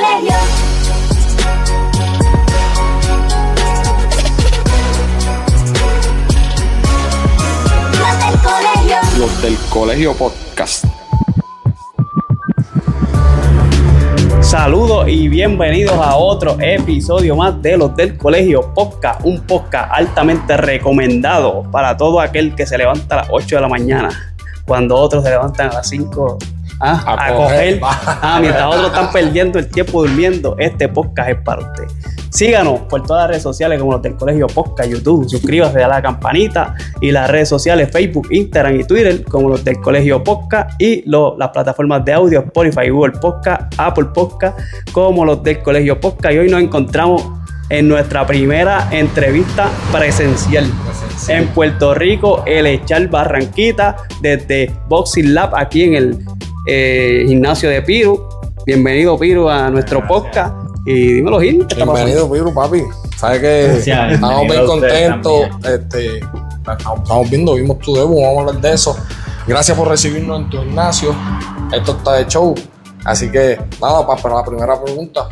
colegio. Los del colegio. Los del Colegio Podcast. Saludos y bienvenidos a otro episodio más de los del Colegio Podcast, un podcast altamente recomendado para todo aquel que se levanta a las 8 de la mañana, cuando otros se levantan a las 5 ah, A a, coger. coger, ah, mientras otros están perdiendo el tiempo durmiendo, este podcast es para usted. Síganos por todas las redes sociales como los del Colegio Podcast, YouTube, suscríbase a la campanita. Y las redes sociales Facebook, Instagram y Twitter como los del Colegio Podcast. Y lo- las plataformas de audio Spotify, Google Podcast, Apple Podcast como los del Colegio Podcast. Y hoy nos encontramos en nuestra primera entrevista presencial. En Puerto Rico, el Echar Barranquita desde Boxing Lab aquí en el eh, gimnasio de Piru. Bienvenido Piru a nuestro podcast y dímelo Gil, ¿qué está pasando? Bienvenido, Piru, papi. Sabes que estamos bien bienvenido contentos. Este, estamos viendo, vimos tu debut, vamos a hablar de eso. Gracias por recibirnos en tu gimnasio. Esto está de show. Así que, nada, pa- para la primera pregunta.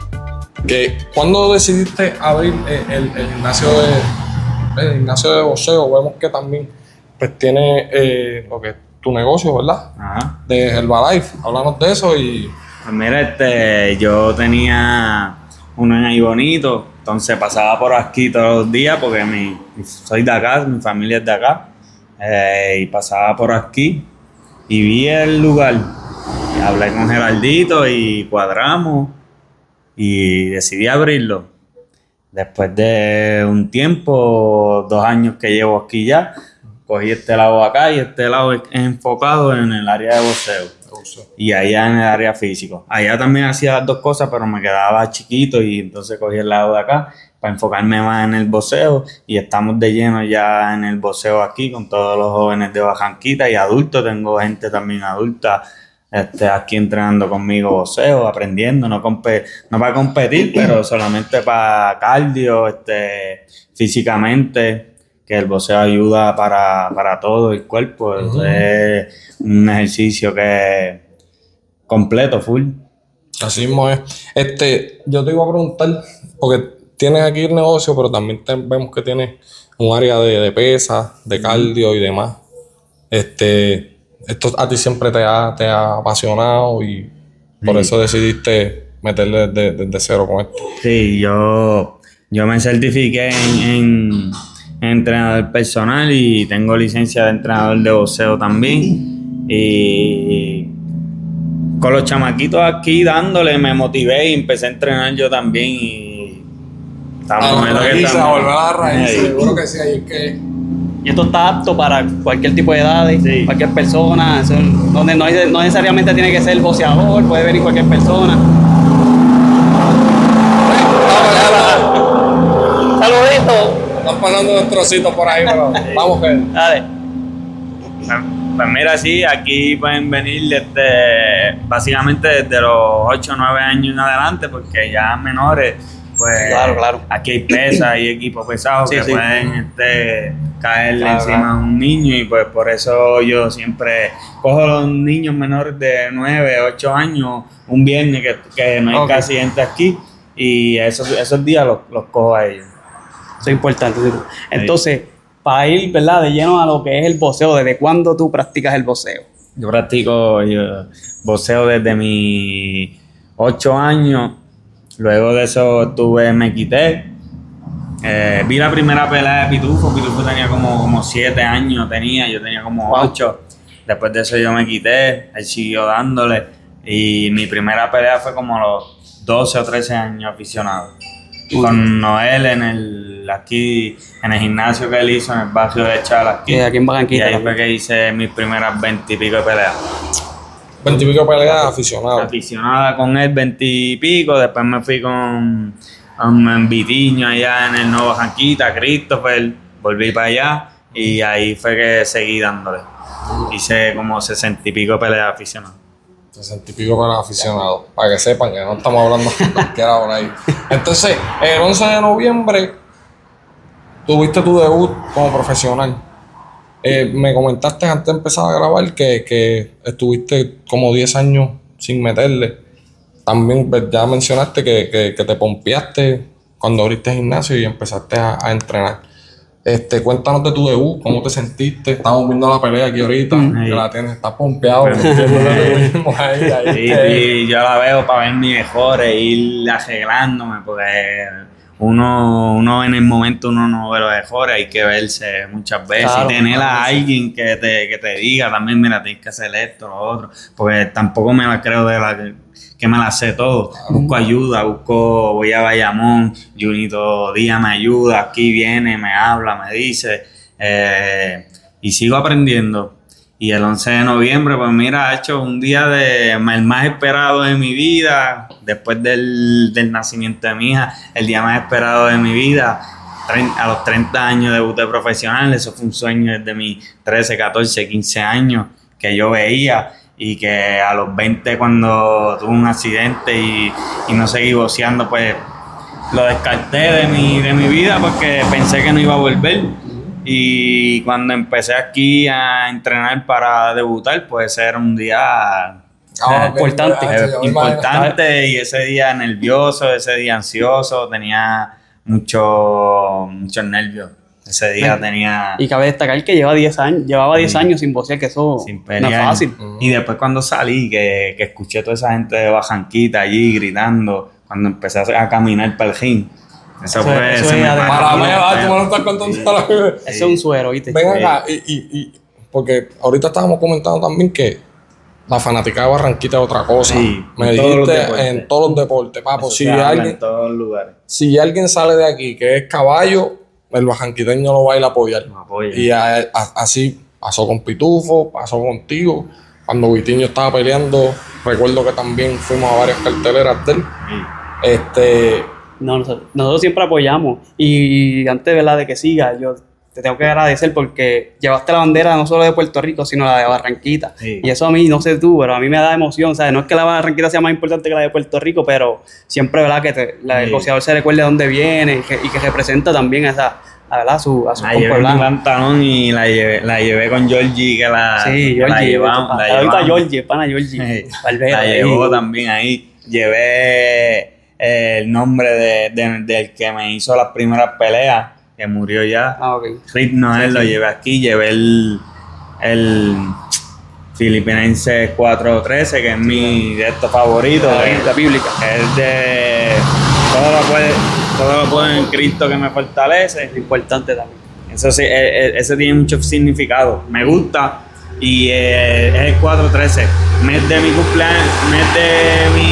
Que, ¿Cuándo decidiste abrir eh, el, el gimnasio de el gimnasio de boxeo? Vemos que también pues, tiene eh, lo que es tu negocio, ¿verdad? Ajá. De Herbalife. Háblanos de eso y Pues mira, este, yo tenía uno en ahí bonito, entonces pasaba por aquí todos los días porque mi, soy de acá, mi familia es de acá, eh, y pasaba por aquí y vi el lugar. Y hablé con Geraldito y cuadramos y decidí abrirlo. Después de un tiempo, dos años que llevo aquí ya, cogí este lado acá y este lado es enfocado en el área de boxeo. Y allá en el área físico. Allá también hacía las dos cosas, pero me quedaba chiquito y entonces cogí el lado de acá para enfocarme más en el boxeo. Y estamos de lleno ya en el boxeo aquí con todos los jóvenes de Bajanquita y adultos, tengo gente también adulta este, aquí entrenando conmigo boxeo, aprendiendo, no, no para competir, pero solamente para cardio, este, físicamente, que el boxeo ayuda para, para todo el cuerpo, es un ejercicio que completo, full. Así mismo es. Este, yo te iba a preguntar, porque tienes aquí el negocio, pero también te- vemos que tienes un área de, de pesas, de cardio y demás. Este, esto a ti siempre te ha, te ha apasionado y por Sí. eso decidiste meterle desde, desde cero con esto. Sí, yo, yo me certifiqué en- en entrenador personal y tengo licencia de entrenador de boxeo también. Y con los chamaquitos aquí dándole me motivé y empecé a entrenar yo también y estamos en lo que estamos. Seguro que sí, ahí es que Y esto está apto para cualquier tipo de edades, Sí. cualquier persona, eso no, no, es- no necesariamente tiene que ser boxeador, puede venir cualquier persona. Saludito. Están pasando unos trocitos por ahí, pero vamos que Dale. Pues, pues mira, sí, aquí pueden venir este, básicamente desde los 8 o 9 años en adelante, porque ya menores, pues Claro, claro. aquí hay pesas y equipos pesados Sí, que sí. pueden este, caerle Claro, encima claro. a un niño y pues por eso yo siempre cojo a los niños menores de 9, 8 años un viernes que, que no hay Ok. casi gente aquí y esos, esos días los, los cojo a ellos. Eso es importante. Entonces, para ir, ¿verdad? De lleno a lo que es el boxeo, ¿desde cuándo tú practicas el boxeo? Yo practico yo, boxeo desde mis 8 años. Luego de eso tuve, me quité. Eh, vi la primera pelea de Pitufo. Pitufo tenía como, como 7 años, tenía, yo tenía como Wow. 8. Después de eso yo me quité, él siguió dándole. Y mi primera pelea fue como a los 12 o 13 años aficionado. Con Noel en el, aquí, en el gimnasio que él hizo en el barrio de Chala. Aquí, Eh, aquí en Barranquita Y ahí fue que hice mis primeras 20 y pico de peleas. Veintipico peleas aficionados. aficionada con él veintipico, después me fui con, con Vitiño allá en el Nuevo Janquita, Christopher, volví para allá y ahí fue que seguí dándole. Hice como sesenta y pico peleas aficionadas. Sesenta y pico para aficionados. Para que sepan que no estamos hablando cualquiera por ahí. Entonces, el 11 de noviembre tuviste tu debut como profesional. Eh, me comentaste antes de empezar a grabar que, que estuviste como 10 años sin meterle. también pues, ya mencionaste que, que, que te pompeaste cuando abriste gimnasio y empezaste a, a entrenar. Este, cuéntanos de tu debut, cómo te sentiste. Estamos viendo la pelea aquí ahorita, Mm. que la tienes, estás pompeado. ahí, ahí, Sí, este, sí, yo la veo para ver mi mejor e ir arreglándome, porque uno, uno en el momento uno no ve los mejores, hay que verse muchas veces Claro, y tener claro a alguien que te, que te diga también, mira, tienes que hacer esto, lo otro, porque tampoco me la creo de la que, que me la sé todo. Busco ayuda, busco, voy a Bayamón, Junito Díaz me ayuda, aquí viene, me habla, me dice, eh, y sigo aprendiendo. Y el 11 de noviembre, pues mira, ha hecho un día de el más esperado de mi vida, después del, del nacimiento de mi hija, el día más esperado de mi vida. A los 30 años debuté profesional, eso fue un sueño desde mis 13, 14, 15 años que yo veía y que a los 20 cuando tuve un accidente y, y no seguí boceando, pues lo descarté de mi, de mi vida porque pensé que no iba a volver. Y cuando empecé aquí a entrenar para debutar, pues era un día Ah, importante. eh, importante y ese día nervioso, ese día ansioso, tenía mucho, muchos nervios. Ese día tenía Y cabe destacar que lleva 10 años, llevaba 10 Sí. años sin vocear, que eso sin no es fácil. Y después cuando salí, que, que escuché toda esa gente de Bajanquita allí gritando, cuando empecé a a caminar para el ring. Eso, Eso fue, es- eso es Para mí, la va, tú me lo estás contando toda la vida. Eso es un suero, ¿viste? Ven acá, y, y, y- porque ahorita estábamos comentando también que la fanática de Barranquita es otra cosa. Sí, Me en todos los dijiste deportes. en todos los deportes, papo. Eso Si se habla alguien, en todos los lugares. si alguien sale de aquí que es caballo, el bajanquiteño lo va a ir a apoyar. Apoya. Y a- a- así pasó con Pitufo, pasó contigo. Cuando Vitiño estaba peleando, recuerdo que también fuimos a varias carteleras de él. Sí. Este, No, nosotros, nosotros siempre apoyamos. Y antes ¿verdad? de que siga, yo te tengo que agradecer porque llevaste la bandera no solo de Puerto Rico, sino la de Barranquita. Sí. Y eso a mí, no sé tú, pero a mí me da emoción. ¿sabes? No es que la Barranquita sea más importante que la de Puerto Rico, pero siempre ¿verdad? que te- la, el Sí. boxeador se recuerde de dónde viene y que, y que representa también a, esa, a, su, a su La llevé blanco. pantalón y la llevé, la llevé con Georgie, que la, Sí, que la Georgie. llevamos. La Ahorita llevamos. Georgie, pana Georgie. Sí. La ahí. llevó también ahí. Llevé eh, el nombre de, de- del que me hizo las primeras peleas, que murió ya. Ah, ok. Rip Noel lo llevé aquí, llevé el, el Filipinense 413, que es mi de estos favoritos. La Biblia bíblica. es de todo lo puede, todo lo puedo en Cristo que me fortalece. Es importante también. Eso sí, eh, eh, ese tiene mucho significado. Me gusta y eh, es el 413. Mes de mi cumpleaños, mes de mi,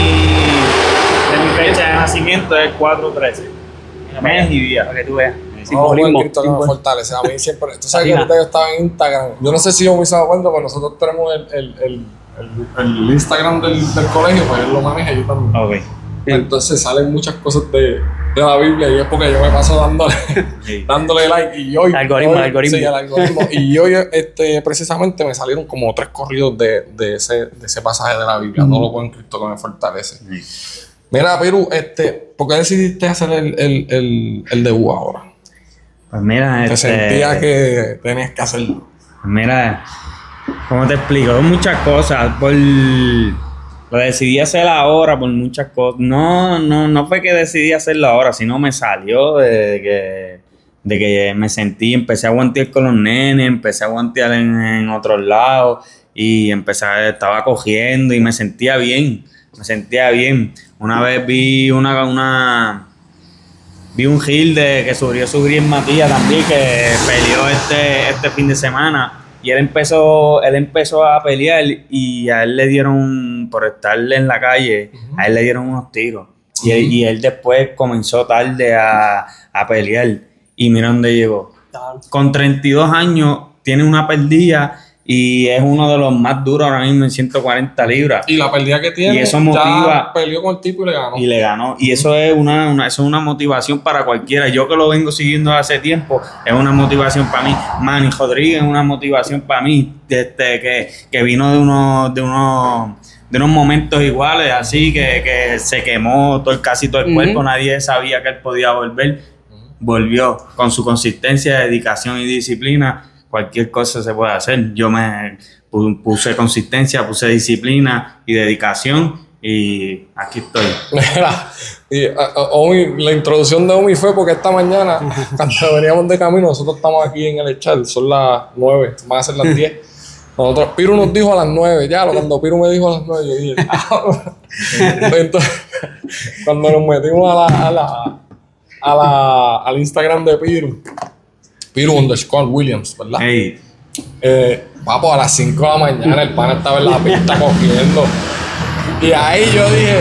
de mi fecha de nacimiento es el 413. Mes y día. Para que tú veas. No, Simbolismo. buen Cristo que me Simbol- fortalece. A mí siempre. Tú sabes que ahorita yo estaba en Instagram. Yo no sé si yo me dado cuenta, pero nosotros tenemos el, el, el, el, el Instagram del, del colegio, pues él lo maneja yo también. Ok. Entonces salen muchas cosas de, de la Biblia y es porque yo me paso dándole, Sí. dándole like. Y hoy. Algoritmo, hoy- algoritmo. Sí, el algoritmo. y hoy, este, precisamente, me salieron como tres corridos de, de, ese, de ese pasaje de la Biblia. No lo puedo en Cristo que me fortalece. Mira, Perú, este, ¿por qué decidiste hacer el, el, el, el debut ahora? Pues mira, Te este, sentía que tenías que hacerlo. Mira, ¿cómo te explico? Muchas cosas. Por lo decidí hacer ahora por muchas cosas. No, no, no fue que decidí hacerlo ahora, sino me salió de que, de que me sentí, empecé a aguantar con los nenes, empecé a aguantar en, en otros lados y empecé, estaba cogiendo y me sentía bien, me sentía bien. Una vez vi una, una vi un Gil de que subió su Gris Matías también que peleó este, este fin de semana. Y él empezó él empezó a pelear y a él le dieron por estar en la calle a él le dieron unos tiros. Y, él, y él después comenzó tarde a, a pelear. Y mira dónde llegó. Con 32 años tiene una perdida y es uno de los más duros ahora mismo en 140 libras Y la pérdida que tiene, Y eso motiva- ya peleó con el tipo y le ganó. y le ganó. Y eso es una, una- eso es una motivación para cualquiera. Yo que lo vengo siguiendo hace tiempo, es una motivación para mí. Manny Rodríguez es una motivación para mí, desde que, que vino de unos, de unos, de unos momentos iguales, así que, que se quemó todo, el- casi todo el cuerpo, nadie sabía que él podía volver. Volvió con su consistencia, dedicación y disciplina. Cualquier cosa se puede hacer. Yo me pu- puse consistencia, puse disciplina y dedicación y aquí estoy. Mira, y, a- a- Omi, la introducción de Omi fue porque esta mañana, cuando veníamos de camino, nosotros estamos aquí en el chat, son las 9, van a ser las 10. Nosotros, Piru nos dijo a las 9, ya, cuando Piru me dijo a las 9, yo dije, "Ah". Entonces, cuando nos metimos a la, a la, a la, al Instagram de Piru, Piru underscore Williams, ¿verdad? Hey, Eh, papo, a las 5 de la mañana el pana estaba en la pista cogiendo. Y ahí yo dije,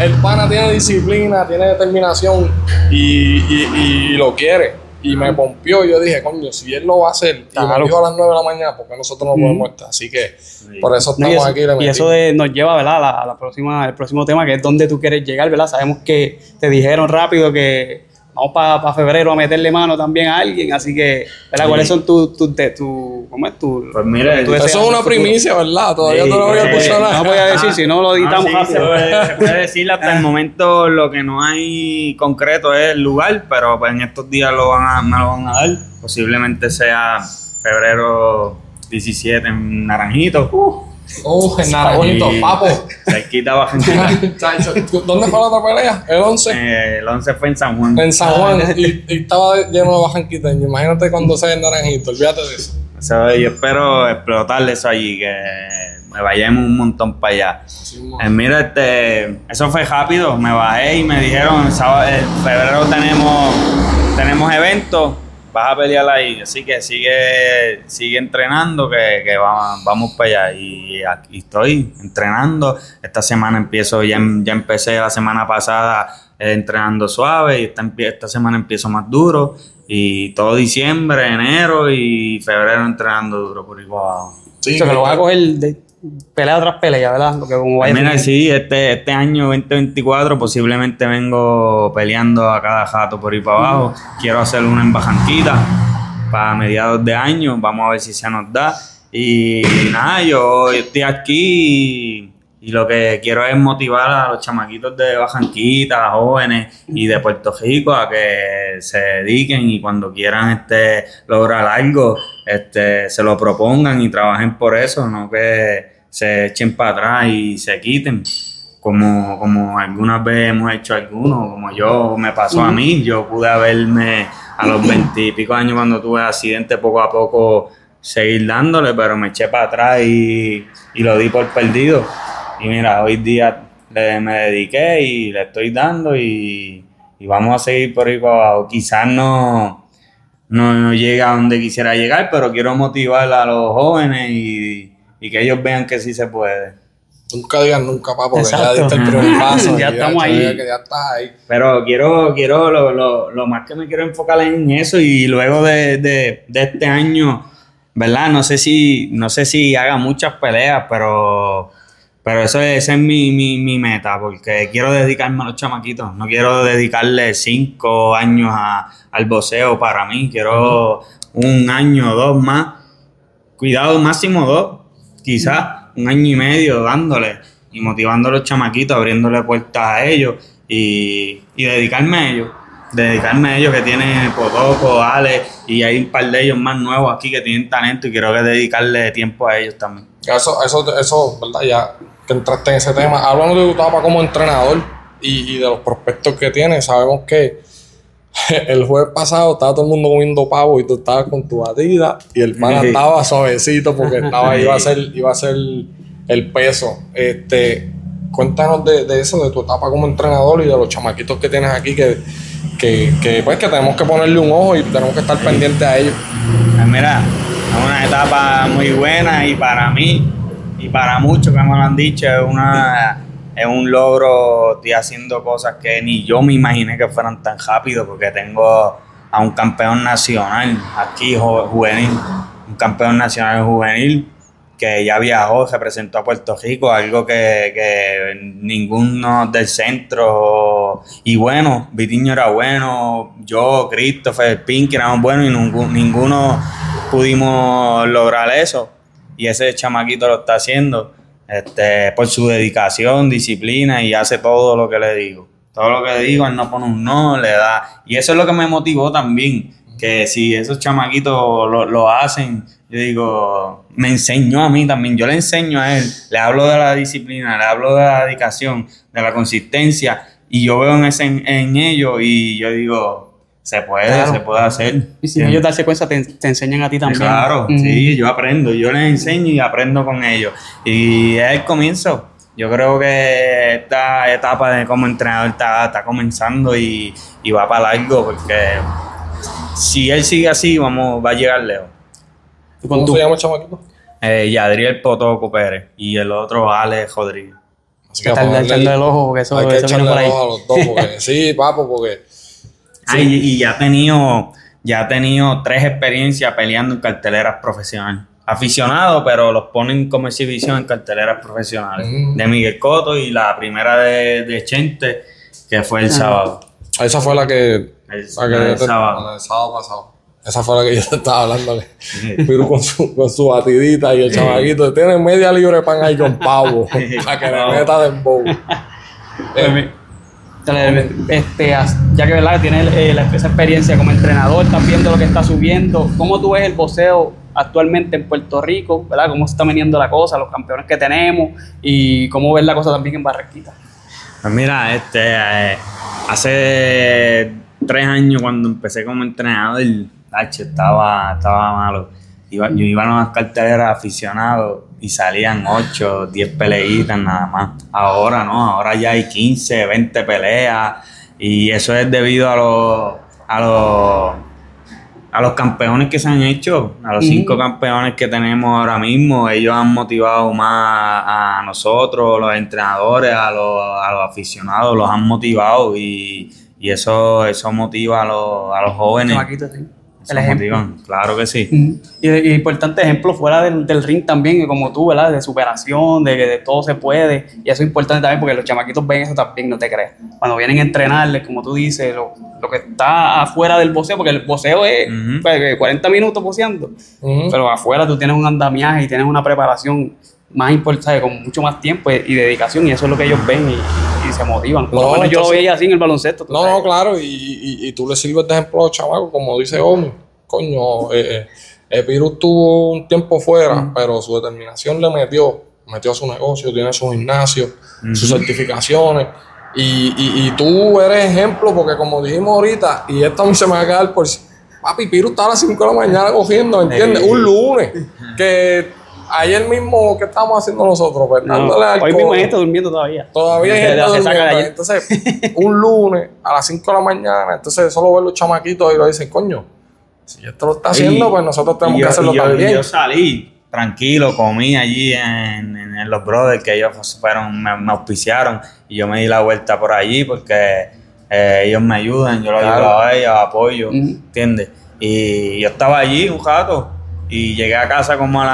el pana tiene disciplina, tiene determinación y, y- y lo quiere. Y me pompió, yo dije, coño, si él lo va a hacer, y me Claro. dijo a las 9 de la mañana, porque nosotros no podemos estar. Así que por eso No, y estamos eso, aquí. le y eso de- nos lleva ¿verdad? a la, a la próxima, el próximo tema, que es dónde tú quieres llegar, ¿verdad? Sabemos que te dijeron rápido que vamos para febrero a meterle mano también a alguien, así que, ¿verdad? Sí. ¿Cuáles son tus, tus, de- tu, ¿cómo es tu? Pues mira, lo eso es una primicia, ¿verdad? Todavía Sí, no habías pues, puesto nada. no podía decir, si no lo editamos Ah, sí, Se puede, se puede decir hasta el momento lo que no hay concreto es el lugar, pero pues en estos días lo van a, me lo van a dar. Posiblemente sea febrero 17 en Naranjito. Oh, en Naranjito, Y- papo. Cerquita Bajanquita. Chacho, ¿Dónde fue la otra pelea? El 11. Eh, el 11 fue en San Juan. En San Juan. Y, y estaba lleno de bajanquiteños. Imagínate cuando sea en Naranjito. Olvídate de eso. Eso, yo espero explotar eso allí, que me vayamos un montón para allá. Eh, mira, este, eso fue rápido. Me bajé y me dijeron, sábado, en febrero tenemos, tenemos eventos, vas a pelear ahí. Así que sigue, sigue entrenando, que, que vamos, vamos para allá. Y aquí estoy entrenando. Esta semana empiezo, ya, ya empecé la semana pasada eh, entrenando suave y esta, esta semana empiezo más duro. Y todo diciembre, enero y febrero entrenando duro por igual. Sí, O sea, que lo vas a coger de pelea tras pelea, ¿verdad? Lo que como vaya Mira, sí, este, este año 2024 posiblemente vengo peleando a cada jato por ir para abajo. Quiero hacer una en Bajanquita para mediados de año. Vamos a ver si se nos da. Y nada, yo estoy aquí y, y lo que quiero es motivar a los chamaquitos de Bajanquita, jóvenes y de Puerto Rico a que se dediquen y cuando quieran este, lograr algo, este, se lo propongan y trabajen por eso, no que se echen para atrás y se quiten. Como, como algunas veces hemos hecho algunos, como yo me pasó a mí, yo pude haberme a los veintipico años cuando tuve accidente poco a poco seguir dándole, pero me eché para atrás y, y lo di por perdido. Y mira, hoy día le- me dediqué y le estoy dando y, y vamos a seguir por ahí para abajo. Quizás no, no, no llega a donde quisiera llegar, pero quiero motivar a los jóvenes y, y que ellos vean que sí se puede. Nunca digas nunca, papo, que ya Exacto. diste el primer paso. Ya y estamos ya, ahí. ya que ya estás ahí. Pero quiero, quiero lo, lo, lo más que me quiero enfocar en eso y luego de, de, de este año, ¿verdad? No sé si, no sé si haga muchas peleas, pero, pero eso es, esa es mi, mi, mi meta, porque quiero dedicarme a los chamaquitos. No quiero dedicarle cinco años a, al boxeo para mí. Quiero un año o dos más. Cuidado, máximo dos, quizás un año y medio dándole y motivando a los chamaquitos, abriéndole puertas a ellos y, y dedicarme a ellos. Dedicarme a ellos que tienen Potoco, Ale y hay un par de ellos más nuevos aquí que tienen talento y quiero que dedicarle tiempo a ellos también. Eso, eso, eso, ¿verdad? Ya que entraste en ese tema. Hablando de tu etapa como entrenador y, y de los prospectos que tienes, sabemos que el jueves pasado estaba todo el mundo comiendo pavo y tú estabas con tu batida y el pana Sí. estaba suavecito porque estaba, iba a ser, iba a ser el peso. Este, cuéntanos de, de eso, de tu etapa como entrenador y de los chamaquitos que tienes aquí que, que, que, pues que tenemos que ponerle un ojo y tenemos que estar pendientes a ellos. Pues mira, es una etapa muy buena y para mí y para muchos que me lo han dicho es una es un logro, estoy haciendo cosas que ni yo me imaginé que fueran tan rápido porque tengo a un campeón nacional aquí ju- juvenil, un campeón nacional juvenil que ya viajó, representó a Puerto Rico, algo que, que ninguno del centro, y bueno, Vitiño era bueno, yo, Christopher, Pink éramos buenos y ningún- ninguno pudimos lograr eso. Y ese chamaquito lo está haciendo este, por su dedicación, disciplina y hace todo lo que le digo. Todo lo que le digo, él no pone un no, le da. Y eso es lo que me motivó también, que si esos chamaquitos lo, lo hacen, yo digo, me enseñó a mí también, yo le enseño a él, le hablo de la disciplina, le hablo de la dedicación, de la consistencia, y yo veo en, ese, en, en ello y yo digo, se puede, Claro. se puede hacer. Y si ellos darse cuenta, te, te enseñan a ti también. Claro, Mm. sí, yo aprendo, yo les enseño y aprendo con ellos. Y es el comienzo. Yo creo que esta etapa de como entrenador está, está comenzando y, y va para largo porque si él sigue así, vamos, va a llegar lejos. ¿Cómo se llama el chamaquito? Eh, Yadriel Potoco Pérez y el otro Alex Rodríguez. Así que el ojo, porque eso, hay que eso viene por el ahí. ojo a los dos, porque sí, papo, porque Ah, y, y ya ha tenido, ya ha tenido tres experiencias peleando en carteleras profesionales. Aficionados, pero los ponen como exhibición en carteleras profesionales. Mm. De Miguel Coto y la primera de, de Chente, que fue el sábado. esa fue la que, El, la que el te- sábado. la sábado pasado. Esa fue la que yo te estaba hablando. Pero con su, con su batidita y el chamaquito. Tiene media libre pan ahí con pavo. para que le meta de bow. Pues, Dale, Este, ya que ¿verdad? tienes eh, esa experiencia como entrenador, estás viendo lo que está subiendo. ¿Cómo tú ves el boxeo actualmente en Puerto Rico? ¿verdad? ¿Cómo se está veniendo la cosa, los campeones que tenemos y cómo ves la cosa también en Barranquita? Pues mira, este, eh, hace tres años cuando empecé como entrenador, el H estaba, estaba malo. Iba, yo iba a unas carteleras aficionados y salían 8, 10 peleitas nada más. Ahora no, ahora ya hay 15, 20 peleas y eso es debido a los, a los, a los campeones que se han hecho, a los cinco campeones que tenemos ahora mismo. Ellos han motivado más a nosotros, los entrenadores, a los, a los aficionados, los han motivado y, y eso, eso motiva a los, a los jóvenes. El ejemplo. motivan, claro que sí. Ujú. Y, y importante ejemplo fuera del, del ring también, como tú, ¿verdad? De superación, de que de todo se puede. Y eso es importante también porque los chamaquitos ven eso también, no te creas. Cuando vienen a entrenarles, como tú dices, lo, lo que está afuera del boxeo, porque el boxeo es pues, que 40 minutos boxeando. Ujú. Pero afuera tú tienes un andamiaje y tienes una preparación más importante, con mucho más tiempo y dedicación, y eso es lo que ellos ven y, y se motivan. Por lo No, menos yo lo veía así en el baloncesto. No, sabes. no, claro, y, y, y tú le sirves de ejemplo a los chamacos, como dice Omi. Coño, eh, eh, el virus tuvo un tiempo fuera, pero su determinación le metió, metió su negocio, tiene su gimnasio, sus certificaciones. Y, y, y tú eres ejemplo, porque como dijimos ahorita, y esto a mí se me va a quedar por. Papi, Piru está a las 5 de la mañana cogiendo, ¿entiendes? Sí. Un lunes. Que ayer mismo, ¿qué estamos haciendo nosotros? Pues, No, hoy mismo hay gente durmiendo todavía. Todavía hay gente durmiendo. ayer. Entonces, un lunes a las 5 de la mañana, entonces solo ver los chamaquitos y lo dicen, coño, si esto lo está haciendo, Y- pues nosotros tenemos yo- que hacerlo yo, también. yo salí tranquilo, comí allí en, en- en los brothers que ellos fueron, me, me auspiciaron y yo me di la vuelta por allí porque eh, ellos me ayudan, yo los Claro. ayudo a ellos, apoyo, Ujú. ¿entiendes? Y yo estaba allí un rato y llegué a casa como a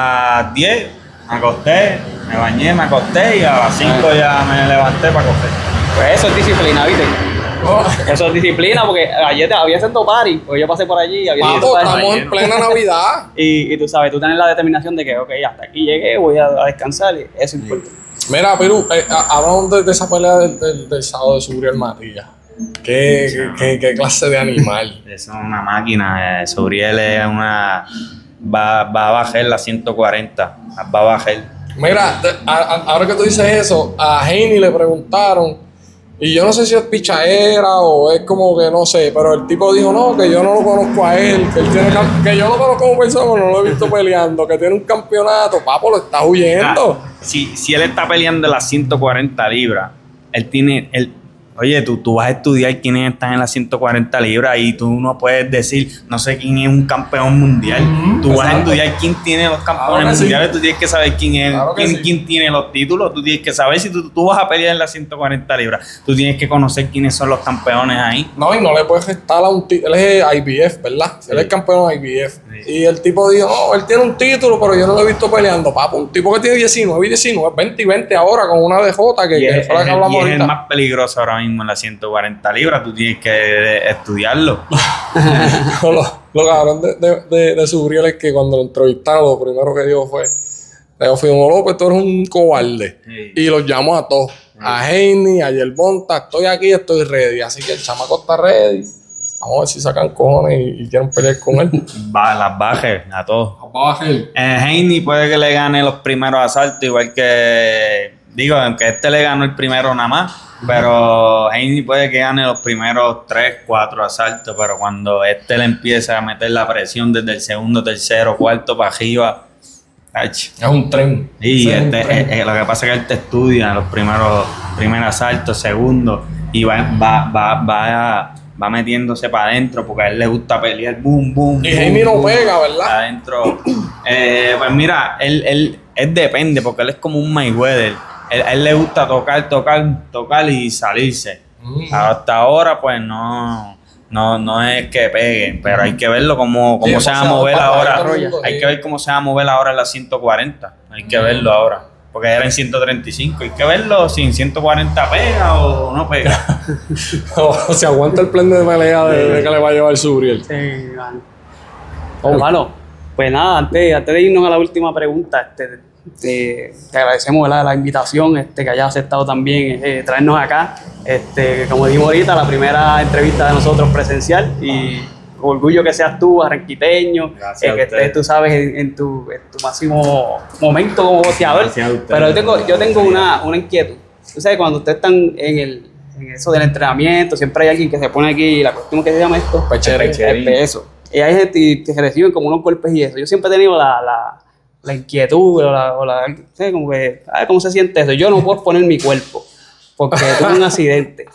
las 10, me acosté, me bañé, me acosté y a las 5 ya me levanté para coger. Pues eso es disciplina, ¿viste? Oh, Eso es disciplina porque ayer había haciendo party, porque yo pasé por allí, había papo, estamos en plena Navidad. Y, y tú sabes, tú tienes la determinación de que, ok, hasta aquí llegué, voy a, a descansar, y eso importa. Mira, Piru, eh, ha- hablamos de, de esa pelea del, del, del sábado de Subriel Matías. ¿Qué, qué, qué- qué clase de animal? Es una máquina, eh, Subriel es una... Va, va a bajar la 140, va a bajar. Mira, a- a- ahora que tú dices eso, a Heini le preguntaron, y yo no sé si es pichaera o es como que no sé, pero el tipo dijo, no, que yo no lo conozco a él, que, él tiene que yo lo conozco como persona, pero no lo he visto peleando, que tiene un campeonato, papo, lo está huyendo. Ah, si, si él está peleando las 140 libras, él tiene. Él, oye, tú, tú vas a estudiar quiénes están en las 140 libras y tú no puedes decir, no sé quién es un campeón mundial. Tú vas a estudiar quién tiene los campeones sí. mundiales, tú tienes que saber quién es, Claro quién, sí. quién tiene los títulos, tú tienes que saber si tú, tú vas a pelear en las 140 libras, tú tienes que conocer quiénes son los campeones ahí. No, y no le puedes restar a un título, él es IBF, ¿verdad? Él es campeón IBF. Y el tipo dijo, no, él tiene un título, pero yo no lo he visto peleando, papo, un tipo que tiene 19 y 19, 20 y 20 ahora con una DJ que, Y es, que el, hablamos y es el más peligroso ahora mismo en las 140 libras, tú tienes que estudiarlo. No, lo, lo cabrón de, de, de, de Subriel es que cuando lo entrevistaron, lo primero que dijo fue: Leo Fimo López, tú eres un cobarde. Sí. Y los llamó a todos: a Heini, a Yerbonta, estoy aquí, estoy ready. Así que el chamaco está ready. Vamos a ver si sacan cojones y, y quieren pelear con él. Va, las bajes a todos. A ver. Eh, puede que le gane los primeros asaltos, igual que. Digo, aunque este le ganó el primero nada más, pero Haney puede que gane los primeros 3, 4 asaltos, pero cuando este le empieza a meter la presión desde el segundo, tercero, cuarto para arriba. Es un tren. Un este, tren. eh, eh, lo que pasa es que él te estudia los primeros, primeros asaltos, segundos, y va, va, va, va, va metiéndose para adentro porque a él le gusta pelear, boom, boom. Y Jaime no pega, ¿verdad? Adentro. Eh, pues mira, él, él, él depende porque él es como un Mayweather. Él- A él le gusta tocar, tocar, tocar y salirse. Mm. Hasta ahora, pues no, no, no es que peguen, pero hay que verlo cómo, Sí, cómo se va a mover ahora. Hay sí. que ver cómo se va a mover ahora en la 140. Hay que verlo ahora. Porque era en 135. Hay que verlo si en 140 pega o no pega. o se aguanta el plan de pelea de, de que le va a llevar Suriel. Sí, vale. Hermano, pues nada, antes, antes de irnos a la última pregunta, este, te, te agradecemos ¿verdad? la invitación, este, que hayas aceptado también eh, traernos acá. Este, como dijimos ahorita, la primera entrevista de nosotros presencial y orgullo que seas tú, arranquiteño, eh, que estés, tú sabes, en, en tu, en tu máximo momento como boxeador. Pero yo tengo, yo tengo una, una inquietud. Tú sabes, cuando ustedes están en, el, en eso del entrenamiento, siempre hay alguien que se pone aquí, la cuestión que se llama esto, Pecherín. Pecherín. este, eso. Y hay gente que se reciben como unos golpes y eso. Yo siempre he tenido la, la, la inquietud o la, o la ¿sabes? como que, a ver cómo se siente eso. Yo no puedo exponer mi cuerpo porque tuve un accidente.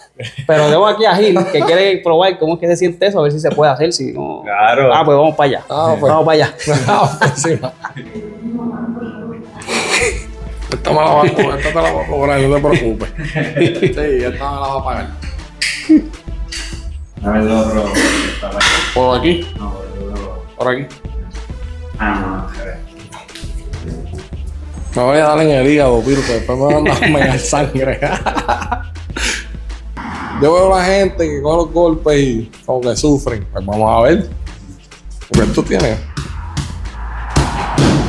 Pero tengo aquí a Gil que quiere probar cómo es que se siente eso, a ver si se puede hacer. Si no... Claro. Ah, pues vamos para allá. Ah, pues. Vamos para allá. Esta me la va a cobrar, esta te la va a cobrar, no te preocupes. Sí, esta me la va a pagar. A ver, otro. ¿Por aquí? No. ¿Por aquí? Ah, no, a ver. Me voy a dar en el hígado, Piro, que después me van a mear sangre. Yo veo a la gente que coge los golpes y como que sufren. Pues vamos a ver. Porque tú tienes.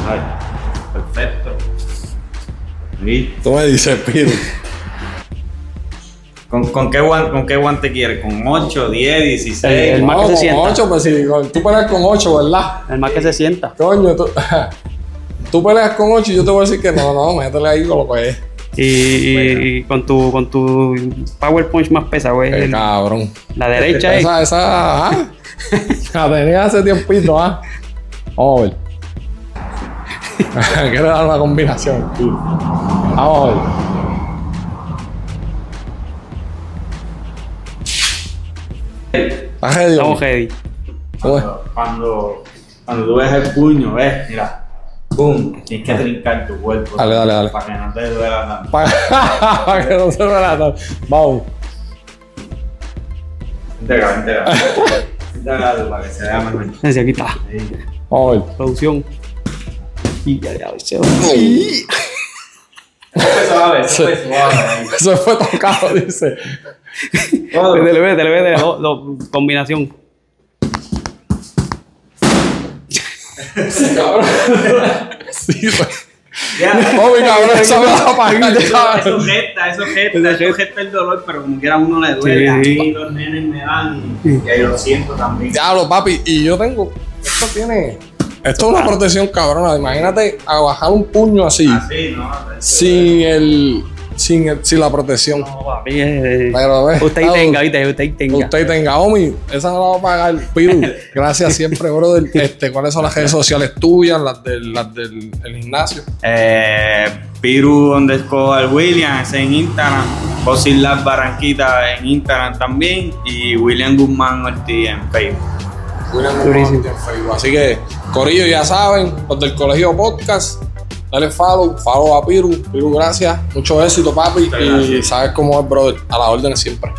Ay, perfecto. ¿Viste? Tú me dices, Piro. ¿Con, con, qué guante, ¿Con qué guante quieres? ¿Con 8, 10, 16? El más que se con sienta. 8, pues si tú peleas con 8, ¿verdad? El más que se sienta. Coño, tú, tú peleas con 8 y yo te voy a decir que no, no, métele ahí con lo que es. Y, y- y con tu con tu power punch más pesa, güey. Qué el- cabrón. La derecha es. Esa, esa, ah, la tenía hace tiempito, ah. Vamos a ver. Quiero dar una combinación. Vamos a ver. ¿Estás ready? Estamos ready. ¿Cómo es? Cuando, cuando tú ves el puño, ves, mira. ¡Pum! Tienes que trincar tu cuerpo. Dale, dale, dale. Para que no te duela tanto. Para, para que no se relata. Vamos. Vente acá, vente acá. Vente acá para que se vea mejor. Ese, aquí está. Vamos a ver. Producción. Y ya, ya, se va. suave, eso fue suave. Eso fue tocado, dice. Métele, métele, métele. do- do- combinación. Sí. Ya. Oye, cabrón, esa me va a pagar, Eso, cabrón. eso gesta, eso gesta, eso gesta el dolor, pero como quiera a uno le duele. A Sí. mí los nenes me dan y, y ahí lo siento también. Diablo, papi, y yo tengo. Esto tiene. Esto es una protección cabrona. Imagínate a bajar un puño así, Así, ¿no? sin el. Sin, sin la protección. No, papi. eh, Pero ves. Usted ahí ah, tenga, ¿viste? Usted tenga. Usted tenga, Omi, esa no la va a pagar. Piru, gracias siempre, brother. Este, ¿Cuáles son las redes sociales tuyas? Las del, las del el gimnasio. Eh, Piru underscore Williams en Instagram, Fossil Lab Barranquita en Instagram también y William Guzmán Ortiz en Facebook. William Durísimo. Guzmán en Facebook. Así que, Corillo, ya saben, los del Colegio Podcast. Dale follow, follow a Piru. Piru, gracias. Mucho éxito, papi. Muchas Y gracias. sabes cómo es, brother. A la orden siempre.